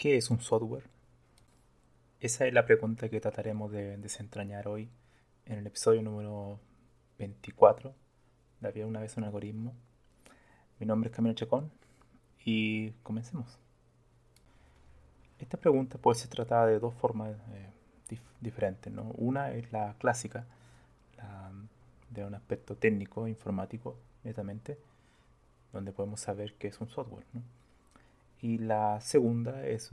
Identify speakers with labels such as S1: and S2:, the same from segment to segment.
S1: ¿Qué es un software? Esa es la pregunta que trataremos de desentrañar hoy en el episodio número 24 de Había una vez un algoritmo. Mi nombre es Camilo Chacón y comencemos. Esta pregunta puede ser tratada de dos formas eh, diferentes. ¿no? Una es la clásica, de un aspecto técnico, informático, netamente, donde podemos saber qué es un software. Y la segunda es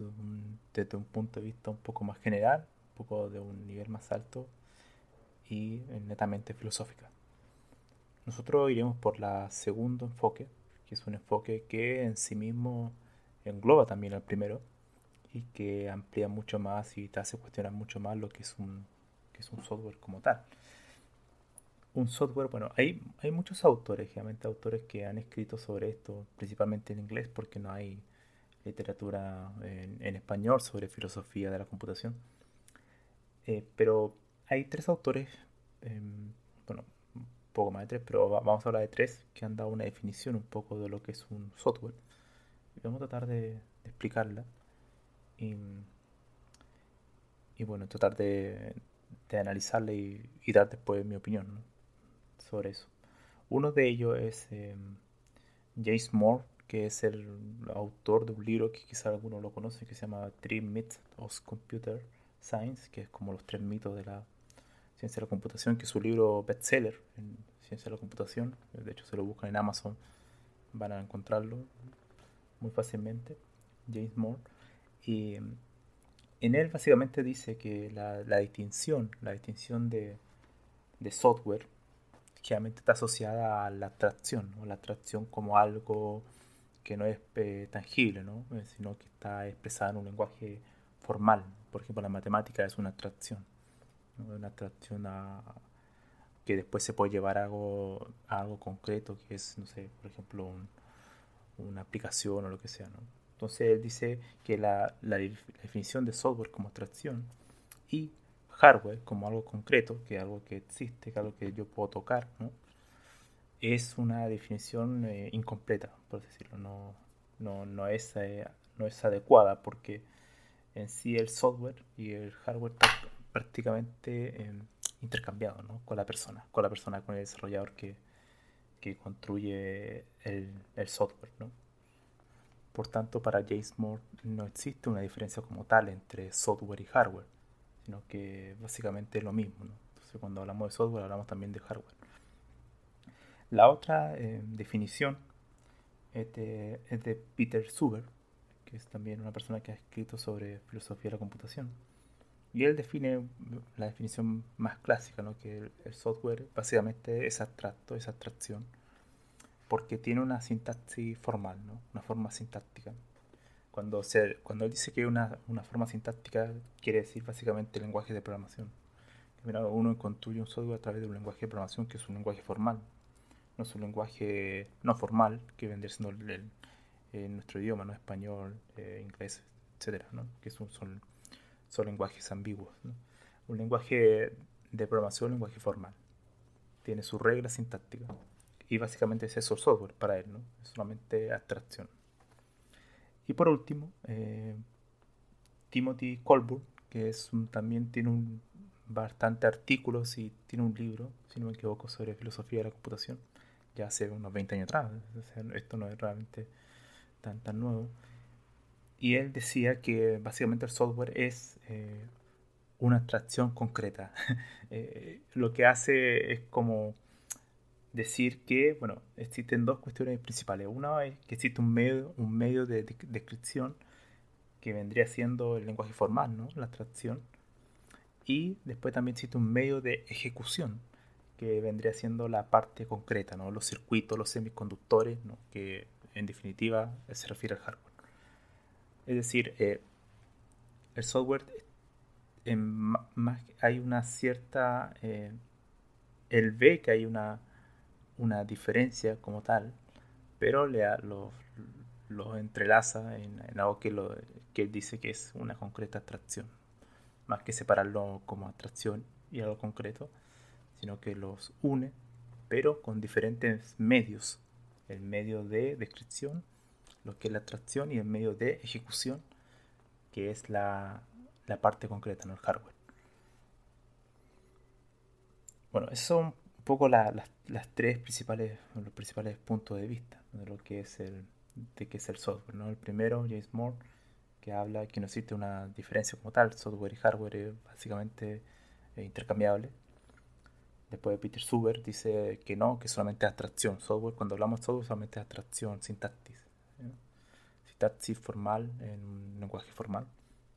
S1: desde un punto de vista un poco más general, un poco de un nivel más alto y netamente filosófica. Nosotros iremos por la segundo enfoque, que es un enfoque que en sí mismo engloba también al primero y que amplía mucho más y te hace cuestionar mucho más lo que es un, que es un software como tal. Un software, bueno, hay, hay muchos autores, realmente autores que han escrito sobre esto, principalmente en inglés, porque no hay literatura en, español sobre filosofía de la computación. Eh, pero hay tres autores, em, bueno, un poco más de tres, pero vamos a hablar de tres que han dado una definición un poco de lo que es un software. Y vamos a tratar de, explicarla y, bueno, tratar de, analizarla y, dar después mi opinión sobre eso. Uno de ellos es em, James Moore, que es el autor de un libro que quizá algunos lo conocen, que se llama Three Myths of Computer Science, que es como los tres mitos de la ciencia de la computación, que es un libro bestseller en ciencia de la computación. De hecho, se lo buscan en Amazon, van a encontrarlo muy fácilmente. James Moore. Y en él básicamente dice que la, distinción, la distinción de, de software, generalmente está asociada a la abstracción, o la abstracción como algo que no es eh, tangible, ¿no? Eh, sino que está expresada en un lenguaje formal. Por ejemplo, la matemática es una abstracción, una abstracción que después se puede llevar a algo, algo concreto, que es, no sé, por ejemplo, una aplicación o lo que sea. ¿no? Entonces él dice que la, la, definición de software como abstracción y hardware como algo concreto, que es algo que existe, que es algo que yo puedo tocar, ¿no? Es una definición eh, incompleta, por decirlo. No, no, no, es, eh, no es adecuada porque en sí el software y el hardware están prácticamente eh, intercambiados ¿no? con la persona, con la persona, con el desarrollador que, que construye el, software. ¿no? Por tanto, para James Moore no existe una diferencia como tal entre software y hardware, sino que básicamente es lo mismo. Entonces, cuando hablamos de software, hablamos también de hardware. La otra eh, definición es de, Peter Suger, que es también una persona que ha escrito sobre filosofía de la computación. Y él define la definición más clásica, ¿no? que el, software básicamente es abstracto, es abstracción, porque tiene una sintaxis formal, una forma sintáctica. Cuando, él dice que una, una forma sintáctica, quiere decir básicamente el lenguaje de programación. Uno construye un software a través de un lenguaje de programación que es un lenguaje formal, no es un lenguaje no formal que vendría siendo el, nuestro idioma, no español, eh, inglés, etc. Que son, son, son lenguajes ambiguos. Un lenguaje de programación, un lenguaje formal. Tiene sus reglas sintácticas. Y básicamente es eso software para él, ¿no? Es solamente abstracción. Y por último, eh, Timothy Colburn, que es también tiene un, bastante artículos y tiene un libro, si no me equivoco, sobre filosofía de la computación, ya hace unos 20 años atrás, esto no es realmente tan, tan nuevo. Y él decía que básicamente el software es eh, una abstracción concreta. Eh, lo que hace es como decir que, bueno, existen dos cuestiones principales. Una es que existe un medio, un medio de descripción que vendría siendo el lenguaje formal, ¿no? La abstracción y después también existe un medio de ejecución que vendría siendo la parte concreta, ¿no? los circuitos, los semiconductores, ¿no? que en definitiva se refiere al hardware. Es decir, eh, el software, más, hay una cierta, eh, él ve que hay una, una diferencia como tal, pero le lo, lo entrelaza en, algo que, lo, que él dice que es una concreta abstracción más que separarlo como abstracción y algo concreto, sino que los une, pero con diferentes medios. El medio de descripción, lo que es la abstracción, y el medio de ejecución, que es la, parte concreta, no el hardware. Bueno, esos son un poco las, tres principales, los principales puntos de vista de lo que es el, de qué es el software. ¿no? El primero, James Moore, que habla que no existe una diferencia como tal, software y hardware es básicamente eh, intercambiable. Después Peter Suber dice que no, que solamente es abstracción. Software, cuando hablamos de software, solamente es abstracción, sintaxis. Sintaxis formal en un lenguaje formal.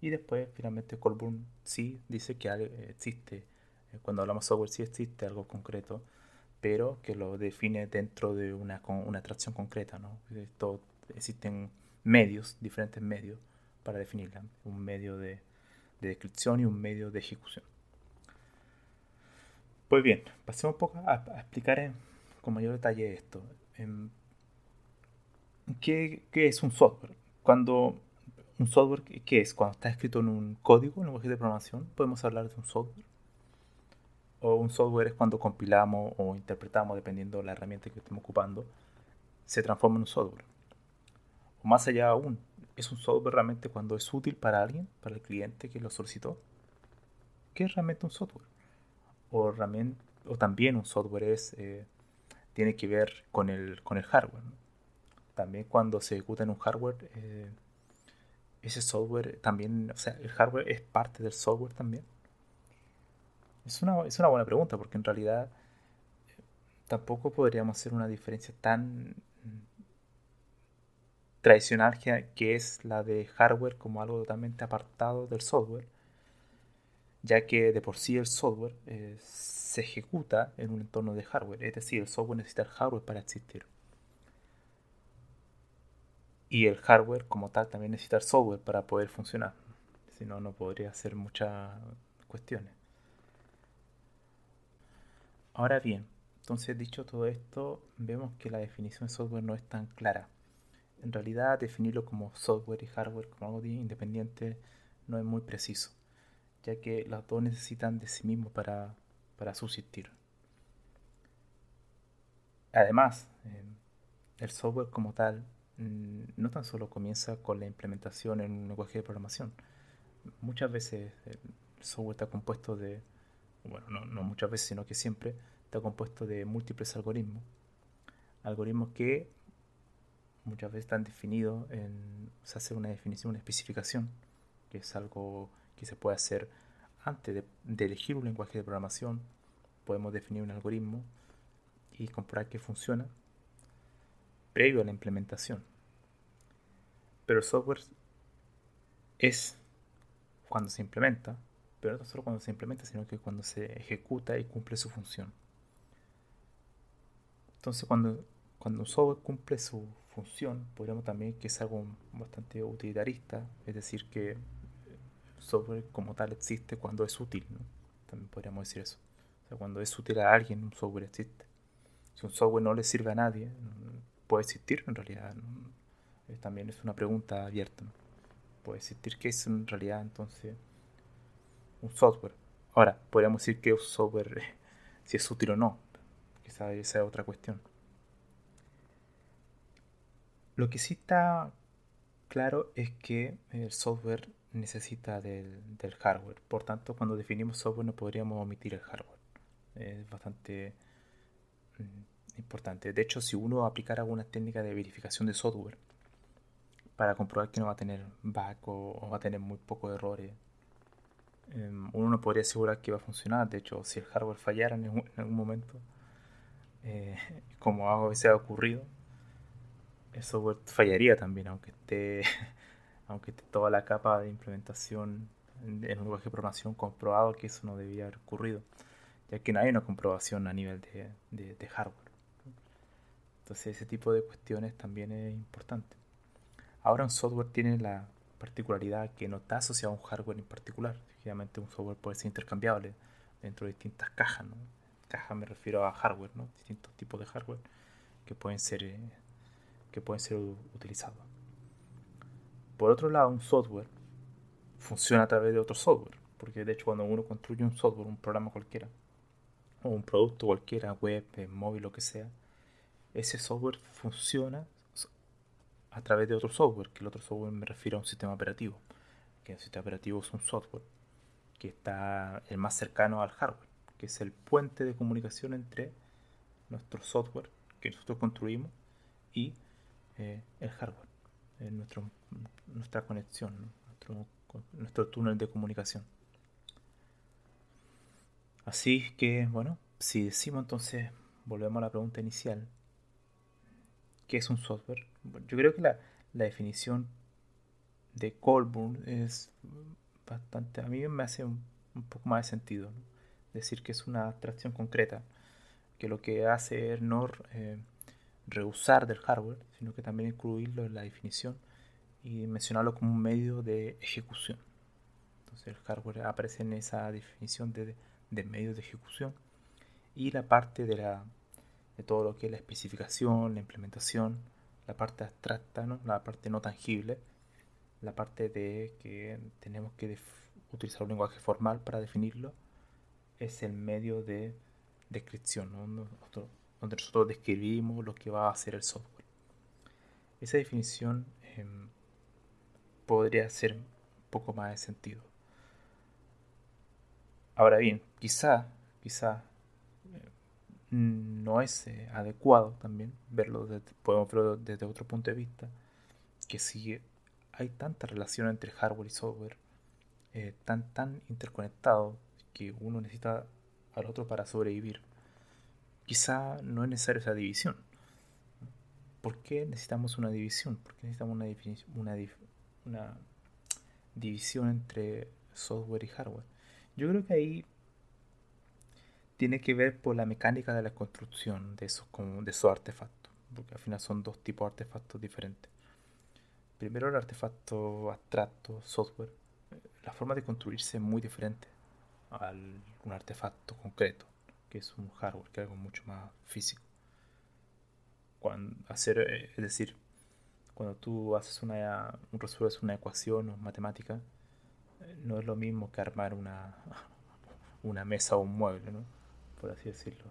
S1: Y después, finalmente, Colburn sí dice que existe, eh, cuando hablamos de software, sí existe algo concreto, pero que lo define dentro de una, una abstracción concreta. ¿no? Existen medios, diferentes medios, para definirla, un medio de, descripción y un medio de ejecución. Pues bien, pasemos un poco a, explicar con mayor detalle esto. ¿Qué, es un software? Cuando un software, ¿qué es? Cuando está escrito en un código, en un lenguaje de programación, podemos hablar de un software. O un software es cuando compilamos o interpretamos, dependiendo de la herramienta que estemos ocupando, se transforma en un software. O más allá aún, es un software realmente cuando es útil para alguien, para el cliente que lo solicitó. ¿Qué es realmente un software? O, también un software es, eh, tiene que ver con el, con el hardware. También cuando se ejecuta en un hardware, eh, ese software también, o sea, el hardware es parte del software también. Es una, es una buena pregunta porque en realidad eh, tampoco podríamos hacer una diferencia tan tradicional que, es la de hardware como algo totalmente apartado del software, ya que de por sí el software eh, se ejecuta en un entorno de hardware, es decir, el software necesita hardware para existir. Y el hardware como tal también necesita software para poder funcionar, si no, no podría hacer muchas cuestiones. Ahora bien, entonces dicho todo esto, vemos que la definición de software no es tan clara en realidad definirlo como software y hardware como algo independiente no es muy preciso, ya que los dos necesitan de sí mismos para, subsistir. Además, eh, el software como tal mm, no tan solo comienza con la implementación en un lenguaje de programación. Muchas veces el software está compuesto de, bueno, no, no muchas veces, sino que siempre está compuesto de múltiples algoritmos. Algoritmos que muchas veces están definidos en, se hace una definición, una especificación, que es algo que se puede hacer antes de, elegir un lenguaje de programación. Podemos definir un algoritmo y comprobar que funciona previo a la implementación. Pero el software es cuando se implementa, pero no solo cuando se implementa, sino que cuando se ejecuta y cumple su función. Entonces, cuando, cuando un software cumple su función, podríamos también que es algo bastante utilitarista, es decir, que software como tal existe cuando es útil, también podríamos decir eso. Cuando es útil a alguien, un software existe. Si un software no le sirve a nadie, puede existir en realidad. También es una pregunta abierta. puede existir que es en realidad entonces un software. Ahora, podríamos decir que un software, si es útil o no. Quizá esa es otra cuestión. Lo que sí está claro es que el software necesita del, hardware. Por tanto, cuando definimos software no podríamos omitir el hardware. Es bastante mm, importante. De hecho, si uno aplicara alguna técnica de verificación de software para comprobar que no va a tener bug o, va a tener muy pocos errores, em, uno no podría asegurar que va a funcionar. De hecho, si el hardware fallara en, algún momento, eh, como a veces ha ocurrido, el software fallaría también, aunque esté aunque toda la capa de implementación en un lenguaje de programación comprobado que eso no debía haber ocurrido, ya que no hay una comprobación a nivel de, hardware. Entonces ese tipo de cuestiones también es importante. Ahora un software tiene la particularidad que no está asociado a un hardware en particular. Efectivamente un software puede ser intercambiable dentro de distintas cajas. ¿no? Caja me refiero a hardware, ¿no? distintos tipos de hardware que pueden ser, eh, que pueden ser utilizados. Por otro lado, un software funciona a través de otro software, porque de hecho cuando uno construye un software, un programa cualquiera, o un producto cualquiera, web, eh, móvil, lo que sea, ese software funciona a través de otro software, que el otro software me refiero a un sistema operativo, que el sistema operativo es un software que está el más cercano al hardware, que es el puente de comunicación entre nuestro software que nosotros construimos y eh, el hardware, en nuestro nuestra conexión, nuestro, nuestro túnel de comunicación. Así que, bueno, si decimos entonces, volvemos a la pregunta inicial, ¿qué es un software? Yo creo que la, definición de Colburn es bastante, a mí me hace un, poco más de sentido. Decir que es una abstracción concreta, que lo que hace es no eh, rehusar del hardware, sino que también incluirlo en la definición y mencionarlo como un medio de ejecución. Entonces el hardware aparece en esa definición de, de medio de ejecución y la parte de, la, de todo lo que es la especificación, la implementación, la parte abstracta, ¿no? la parte no tangible, la parte de que tenemos que utilizar un lenguaje formal para definirlo, es el medio de descripción, donde, nosotros, describimos lo que va a hacer el software. Esa definición em, podría hacer un poco más de sentido. Ahora bien, quizá, quizá eh, no es eh, adecuado también verlo desde, podemos verlo desde otro punto de vista, que si hay tanta relación entre hardware y software, eh, tan tan interconectado que uno necesita al otro para sobrevivir, quizá no es necesaria esa división. ¿Por qué necesitamos una división? ¿Por qué necesitamos una, una, una división entre software y hardware. Yo creo que ahí tiene que ver por la mecánica de la construcción de esos, de esos artefactos, porque al final son dos tipos de artefactos diferentes. Primero el artefacto abstracto, software, la forma de construirse es muy diferente a un artefacto concreto, que es un hardware, que es algo mucho más físico. Cuando hacer, eh, es decir, cuando tú haces una, resuelves una ecuación matemática, eh, no es lo mismo que armar una, una mesa o un mueble, ¿no? por así decirlo.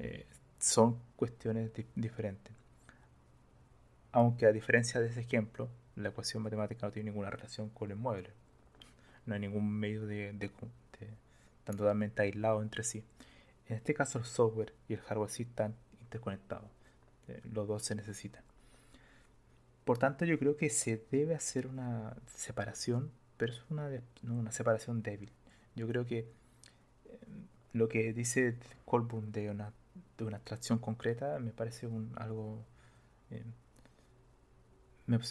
S1: Eh, son cuestiones diferentes. Aunque a diferencia de ese ejemplo, la ecuación matemática no tiene ninguna relación con el mueble. No hay ningún medio de, de, están totalmente aislados entre sí. En este caso el software y el hardware sí están interconectados. Eh, los dos se necesitan. Por tanto, yo creo que se debe hacer una separación, pero es una, una separación débil. Yo creo que eh, lo que dice Colburn de una, de una abstracción concreta me parece un, algo eh,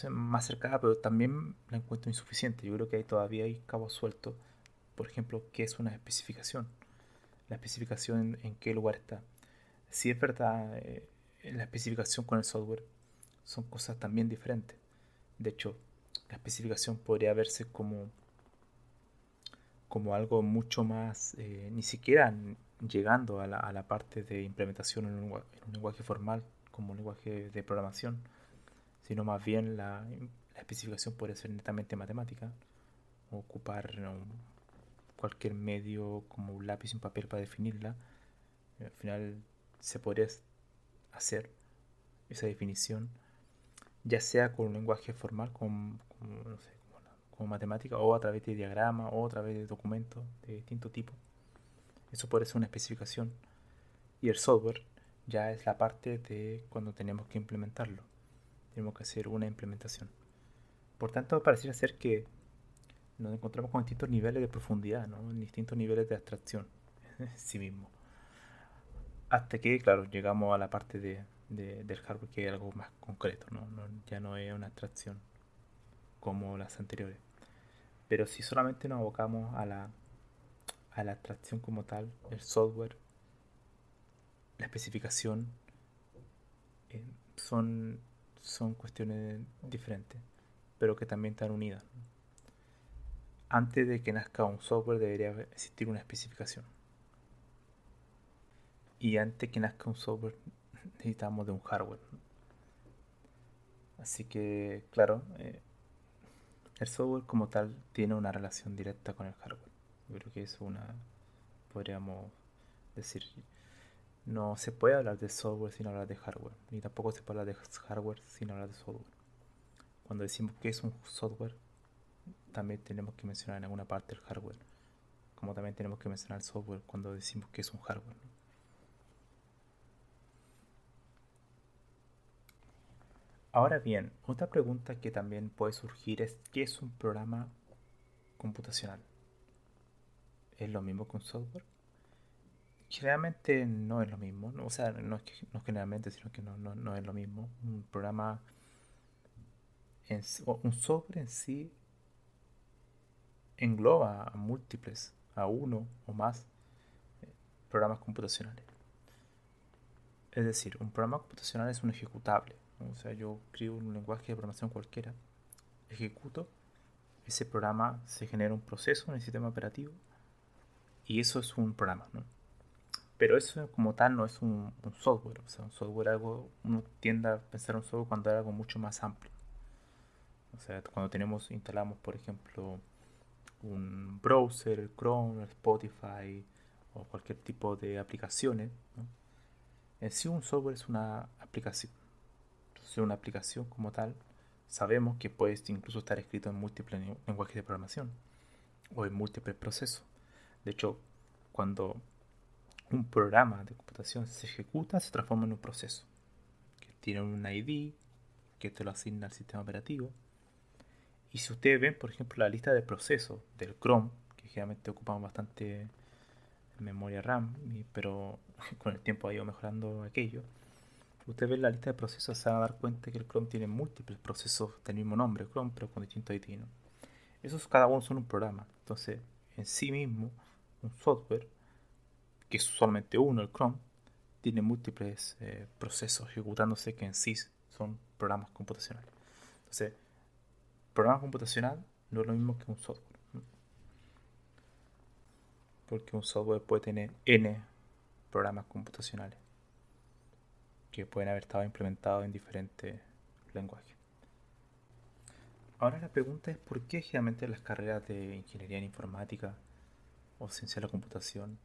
S1: más cercana, pero también la encuentro insuficiente. Yo creo que ahí todavía hay cabos sueltos. Por ejemplo, ¿qué es una especificación? La especificación en, qué lugar está. Si es verdad, eh, la especificación con el software son cosas también diferentes. De hecho, la especificación podría verse como, como algo mucho más, eh, ni siquiera llegando a la, a la, parte de implementación en un, lenguaje formal como un lenguaje de programación, sino más bien la, la especificación puede ser netamente matemática, ocupar cualquier medio como un lápiz y un papel para definirla. Al final se podría hacer esa definición, ya sea con un lenguaje formal, como, como matemática, o a través de diagrama, o a través de documentos de distinto tipo. Eso puede ser una especificación. Y el software ya es la parte de cuando tenemos que implementarlo. Tenemos que hacer una implementación. Por tanto, pareciera ser que nos encontramos con distintos niveles de profundidad, ¿no? distintos niveles de abstracción en sí mismo. Hasta que, claro, llegamos a la parte de, del hardware que es algo más concreto, ¿no? ya no es una abstracción como las anteriores. Pero si solamente nos abocamos a la, a la como tal, el software, la especificación, eh, son, son cuestiones diferentes, pero que también están unidas. Antes de que nazca un software debería existir una especificación. Y antes de que nazca un software necesitamos de un hardware. Así que, claro, eh, el software como tal tiene una relación directa con el hardware. Yo creo que es una, podríamos decir, no se puede hablar de software sin hablar de hardware, ni tampoco se puede hablar de hardware sin hablar de software. Cuando decimos que es un software, también tenemos que mencionar en alguna parte el hardware, como también tenemos que mencionar el software cuando decimos que es un hardware. Ahora bien, otra pregunta que también puede surgir es ¿qué es un programa computacional? ¿Es lo mismo que un software? Generalmente no es lo mismo, o sea, no es generalmente, sino que no, es lo mismo. Un programa, un software en sí engloba a múltiples, a uno o más eh, programas computacionales. Es decir, un programa computacional es un ejecutable o sea, yo escribo un lenguaje de programación cualquiera, ejecuto, ese programa se genera un proceso en el sistema operativo y eso es un programa, ¿no? Pero eso como tal no es un, software, o sea, un software algo, uno tiende a pensar un software cuando es algo mucho más amplio. O sea, cuando tenemos, instalamos, por ejemplo, un browser, Chrome, Spotify o cualquier tipo de aplicaciones, en sí un software es una aplicación una aplicación como tal, sabemos que puede incluso estar escrito en múltiples lenguajes de programación o en múltiples procesos. De hecho, cuando un programa de computación se ejecuta, se transforma en un proceso que tiene un ID que te lo asigna al sistema operativo. Y si ustedes ven, por ejemplo, la lista de procesos del Chrome, que generalmente ocupan bastante memoria RAM, pero con el tiempo ha ido mejorando aquello usted ve la lista de procesos, se va a dar cuenta que el Chrome tiene múltiples procesos del mismo nombre, Chrome, pero con distintos IT. Esos cada uno son un programa. Entonces, en sí mismo, un software, que es solamente uno, el Chrome, tiene múltiples eh, procesos ejecutándose que en sí son programas computacionales. Entonces, programa computacional no es lo mismo que un software. Porque un software puede tener N programas computacionales que pueden haber estado implementados en diferentes lenguajes. Ahora la pregunta es por qué generalmente las carreras de ingeniería en informática o ciencia de la computación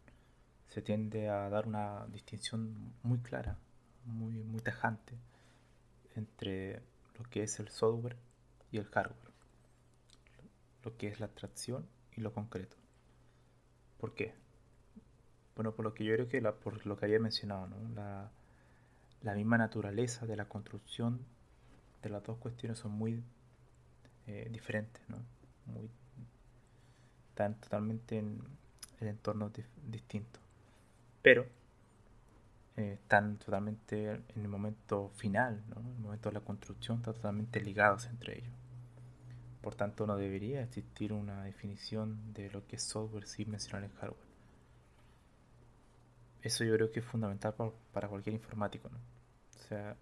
S1: se tiende a dar una distinción muy clara, muy, muy tajante entre lo que es el software y el hardware, lo que es la abstracción y lo concreto. ¿Por qué? Bueno, por lo que yo creo que la, por lo que había mencionado, ¿no? la, la misma naturaleza de la construcción de las dos cuestiones son muy eh, diferentes, ¿no? Están totalmente en, entornos distintos. Pero eh, están totalmente en el momento final, ¿no? el momento de la construcción, están totalmente ligados entre ellos. Por tanto, no debería existir una definición de lo que es software sin mencionar el hardware. Eso yo creo que es fundamental para, cualquier informático. ¿no? O sea,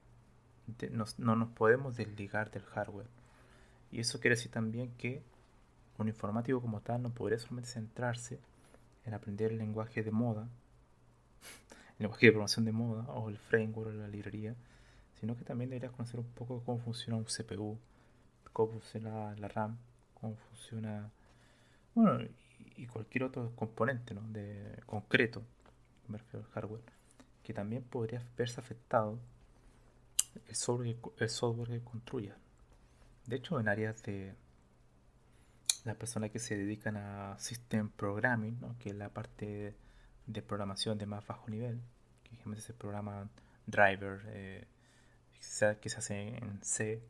S1: no nos podemos desligar del hardware. Y eso quiere decir también que un informático como tal no podría solamente centrarse en aprender el lenguaje de moda, el lenguaje de programación de moda, o el framework o la librería, sino que también debería conocer un poco cómo funciona un CPU, cómo funciona la RAM, cómo funciona, bueno, y cualquier otro componente ¿no? de concreto, me refiero al hardware, que también podría verse afectado el software, el software que construya. De hecho, en áreas de las personas que se dedican a System Programming, que es la parte de programación de más bajo nivel, que se programa driver, eh, que se hace en C,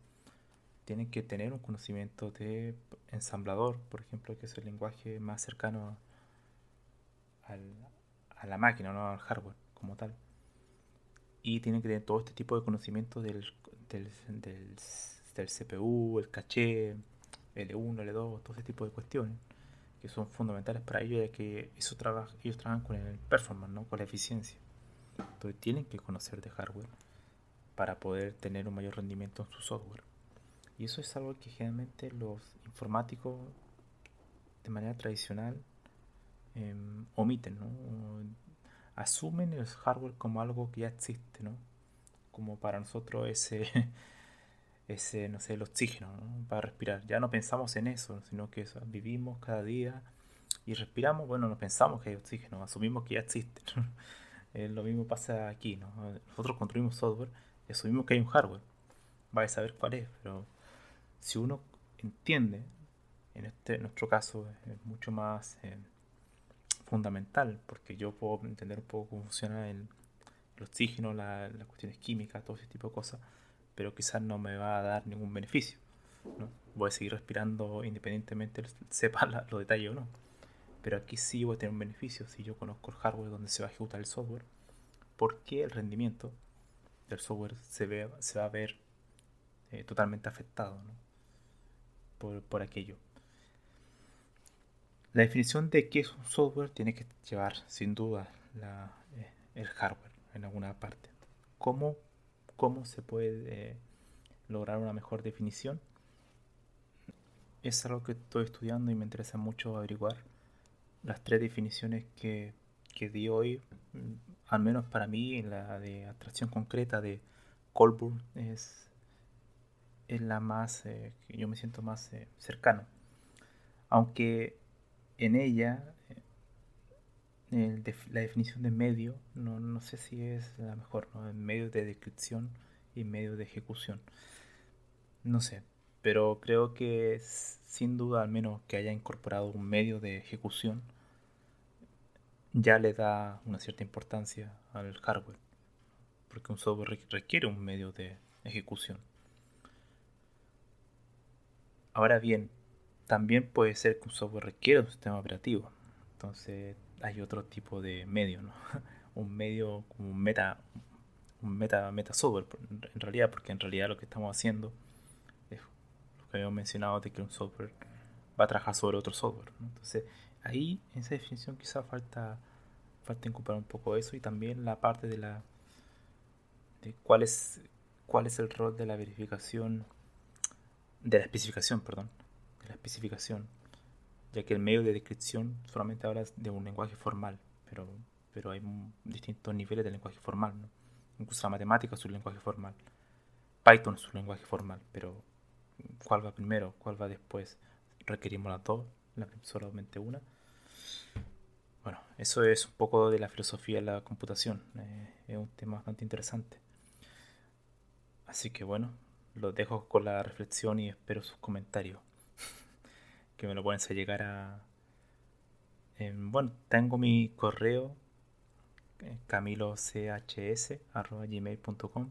S1: tienen que tener un conocimiento de ensamblador, por ejemplo, que es el lenguaje más cercano a la máquina, no al hardware como tal. Y tienen que tener todo este tipo de conocimiento del, del, del, del CPU, el caché, L1, L2, todo ese tipo de cuestiones que son fundamentales para ellos, ya que eso trabaja, ellos trabajan con el performance, ¿no? con la eficiencia. Entonces tienen que conocer de hardware para poder tener un mayor rendimiento en su software. Y eso es algo que generalmente los informáticos de manera tradicional em, omiten, ¿no? Asumen el hardware como algo que ya existe, ¿no? como para nosotros ese ese, no sé, el oxígeno para respirar. Ya no pensamos en eso, sino que vivimos cada día y respiramos, bueno, no pensamos que hay oxígeno, asumimos que ya existe. Eh, lo mismo pasa aquí, ¿no? Nosotros construimos software y asumimos que hay un hardware. Va a saber cuál es, pero si uno entiende, en este nuestro caso es mucho más eh, fundamental, porque yo puedo entender un poco cómo funciona el, oxígeno, las cuestiones químicas, todo ese tipo de cosas pero quizás no me va a dar ningún beneficio. ¿no? Voy a seguir respirando independientemente sepa los detalles o no. Pero aquí sí voy a tener un beneficio si yo conozco el hardware donde se va a ejecutar el software, porque el rendimiento del software se, ve, se va a ver eh, totalmente afectado por, por aquello. La definición de qué es un software tiene que llevar sin duda eh, el hardware en alguna parte. ¿Cómo cómo se puede lograr una mejor definición. Es algo que estoy estudiando y me interesa mucho averiguar. Las tres definiciones que, que di hoy, mm, al menos para mí, la de atracción concreta de Colburn es, es la más, eh, que yo me siento más eh, cercano. Aunque en ella la definición de medio, no, no, sé si es la mejor, ¿no? medio de descripción y medio de ejecución. No sé, pero creo que sin duda al menos que haya incorporado un medio de ejecución ya le da una cierta importancia al hardware, porque un software requiere un medio de ejecución. Ahora bien, también puede ser que un software requiera un sistema operativo. Entonces hay otro tipo de medio, ¿no? un medio como un meta, un meta, meta software, en realidad, porque en realidad lo que estamos haciendo es lo que habíamos mencionado de que un software va a trabajar sobre otro software. Entonces, ahí en esa definición quizá falta, falta incorporar un poco eso y también la parte de la de cuál cuál es el rol de la verificación de la especificación, perdón, de la especificación ya que el medio de descripción solamente habla de un lenguaje formal, pero, pero hay distintos niveles de lenguaje formal. Incluso la matemática es un lenguaje formal. Python es un lenguaje formal, pero ¿cuál va primero? ¿Cuál va después? ¿Requerimos las dos? ¿La solamente una? Bueno, eso es un poco de la filosofía de la computación. Eh, es un tema bastante interesante. Así que bueno, lo dejo con la reflexión y espero sus comentarios que me lo pueden hacer llegar a... bueno, tengo mi correo eh, camilo.chs.gmail.com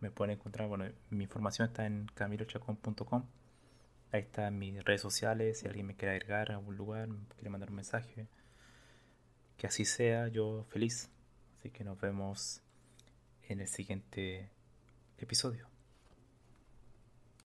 S1: Me pueden encontrar, bueno, mi información está en camilochacón.com. Ahí están mis redes sociales, si alguien me quiere agregar a algún lugar, quiere mandar un mensaje. Que así sea, yo feliz. Así que nos vemos en el siguiente episodio.